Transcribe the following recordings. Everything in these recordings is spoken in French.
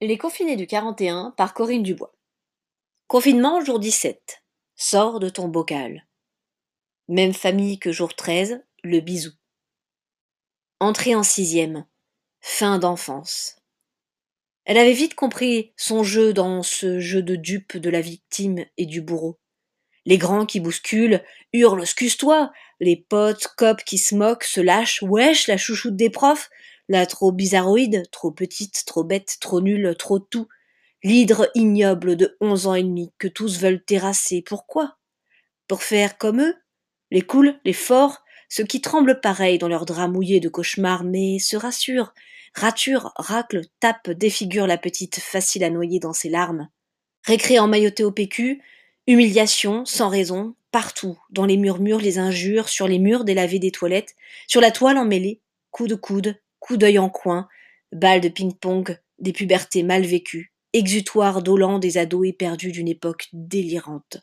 Les confinés du 41 par Corinne Dubois. Confinement jour 17. Sors de ton bocal. Même famille que jour 13, le bisou. Entrée en sixième. Fin d'enfance. Elle avait vite compris son jeu dans ce jeu de dupe de la victime et du bourreau. Les grands qui bousculent, hurlent excuse-toi, les potes, copes qui se moquent, se lâchent, wesh, la chouchoute des profs, la trop bizarroïde, trop petite, trop bête, trop nulle, trop tout. L'hydre ignoble de onze ans et demi que tous veulent terrasser. Pourquoi? Pour faire comme eux? Les cools, les forts, ceux qui tremblent pareil dans leurs draps mouillés de cauchemar, mais se rassurent, raturent, raclent, tapent, défigurent la petite facile à noyer dans ses larmes. Récré emmailloté au PQ, humiliation, sans raison, partout, dans les murmures, les injures, sur les murs délavés des toilettes, sur la toile emmêlée, coups de coude, coup d'œil en coin, balles de ping-pong, des pubertés mal vécues, exutoires dolents des ados éperdus d'une époque délirante.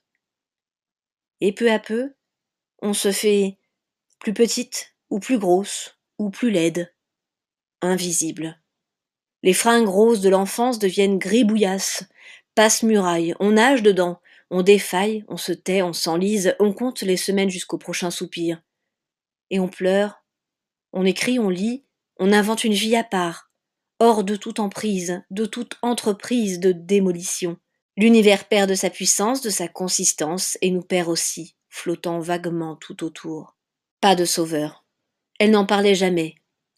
Et peu à peu, on se fait plus petite, ou plus grosse, ou plus laide, invisible. Les fringues roses de l'enfance deviennent gris-bouillasses, passe-murailles, on nage dedans, on défaille, on se tait, on s'enlise, on compte les semaines jusqu'au prochain soupir. Et on pleure, on écrit, on lit, on invente une vie à part, hors de toute emprise, de toute entreprise de démolition. L'univers perd de sa puissance, de sa consistance, et nous perd aussi, flottant vaguement tout autour. Pas de sauveur. Elle n'en parlait jamais.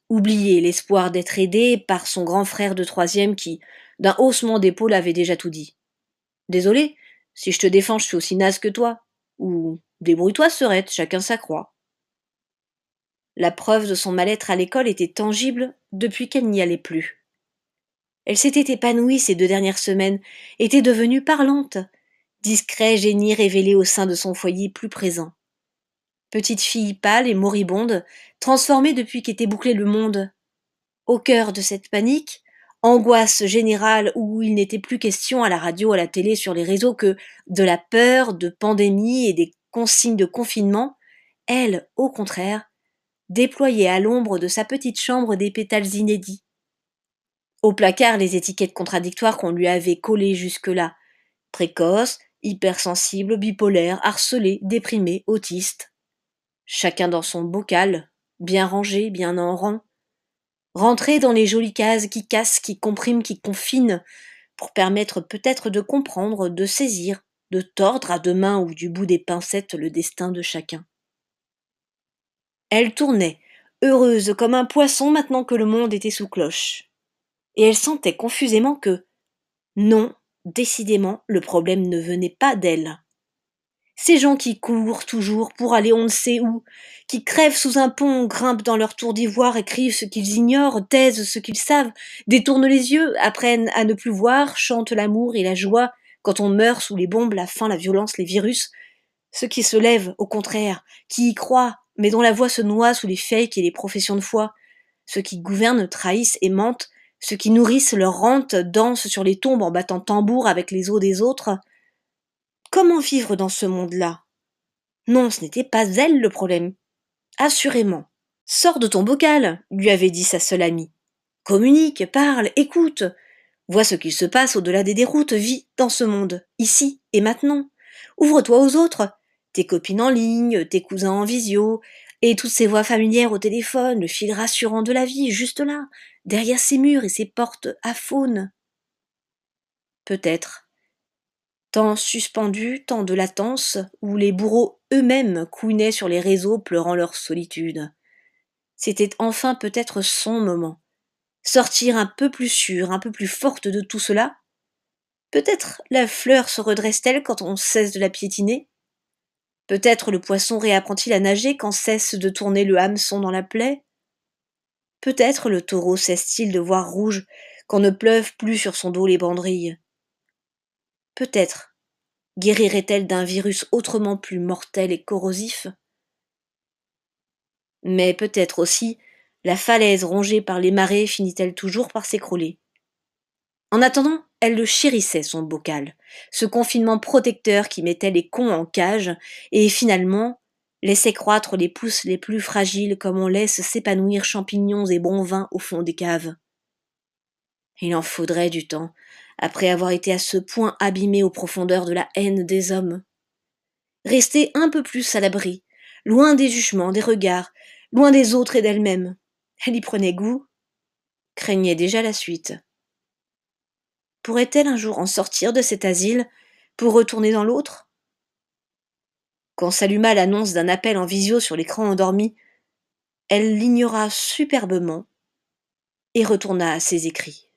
Oublier l'espoir d'être aidée par son grand frère de troisième qui, d'un haussement d'épaule, avait déjà tout dit. Désolé, si je te défends, je suis aussi naze que toi. Ou débrouille-toi, serette, chacun sa croix. La preuve de son mal-être à l'école était tangible depuis qu'elle n'y allait plus. Elle s'était épanouie ces deux dernières semaines, était devenue parlante, discret génie révélé au sein de son foyer plus présent. Petite fille pâle et moribonde, transformée depuis qu'était bouclé le monde. Au cœur de cette panique, angoisse générale où il n'était plus question à la radio, à la télé, sur les réseaux que de la peur, de pandémie et des consignes de confinement, elle, au contraire, déployait à l'ombre de sa petite chambre des pétales inédits. Au placard, les étiquettes contradictoires qu'on lui avait collées jusque-là. Précoce, hypersensible, bipolaire, harcelé, déprimé, autiste. Chacun dans son bocal, bien rangé, bien en rang. Rentré dans les jolies cases qui cassent, qui compriment, qui confinent, pour permettre peut-être de comprendre, de saisir, de tordre à deux mains ou du bout des pincettes le destin de chacun. Elle tournait, heureuse comme un poisson maintenant que le monde était sous cloche. Et elle sentait confusément que non, décidément, le problème ne venait pas d'elle. Ces gens qui courent toujours pour aller on ne sait où, qui crèvent sous un pont, grimpent dans leur tour d'ivoire, écrivent ce qu'ils ignorent, taisent ce qu'ils savent, détournent les yeux, apprennent à ne plus voir, chantent l'amour et la joie, quand on meurt sous les bombes, la faim, la violence, les virus, ceux qui se lèvent, au contraire, qui y croient, mais dont la voix se noie sous les fakes et les professions de foi. Ceux qui gouvernent trahissent et mentent, ceux qui nourrissent leur rente dansent sur les tombes en battant tambour avec les os des autres. Comment vivre dans ce monde-là? Non, ce n'était pas elle le problème. Assurément. Sors de ton bocal, lui avait dit sa seule amie. Communique, parle, écoute. Vois ce qu'il se passe au-delà des déroutes, vis dans ce monde, ici et maintenant. Ouvre-toi aux autres, tes copines en ligne, tes cousins en visio, et toutes ces voix familières au téléphone, le fil rassurant de la vie, juste là, derrière ces murs et ces portes à faune. Peut-être. Temps suspendu, temps de latence, où les bourreaux eux-mêmes couinaient sur les réseaux pleurant leur solitude. C'était enfin peut-être son moment. Sortir un peu plus sûre, un peu plus forte de tout cela. Peut-être la fleur se redresse-t-elle quand on cesse de la piétiner? Peut-être le poisson réapprend-il à nager quand cesse de tourner le hameçon dans la plaie? Peut-être le taureau cesse-t-il de voir rouge quand ne pleuvent plus sur son dos les banderilles Peut-être guérirait-elle d'un virus autrement plus mortel et corrosif? Mais peut-être aussi la falaise rongée par les marées finit-elle toujours par s'écrouler. En attendant, elle le chérissait, son bocal, ce confinement protecteur qui mettait les cons en cage et finalement laissait croître les pousses les plus fragiles comme on laisse s'épanouir champignons et bons vins au fond des caves. Il en faudrait du temps, après avoir été à ce point abîmée aux profondeurs de la haine des hommes. Rester un peu plus à l'abri, loin des jugements, des regards, loin des autres et d'elle-même. Elle y prenait goût, craignait déjà la suite. Pourrait-elle un jour en sortir de cet asile pour retourner dans l'autre? Quand s'alluma l'annonce d'un appel en visio sur l'écran endormi, elle l'ignora superbement et retourna à ses écrits.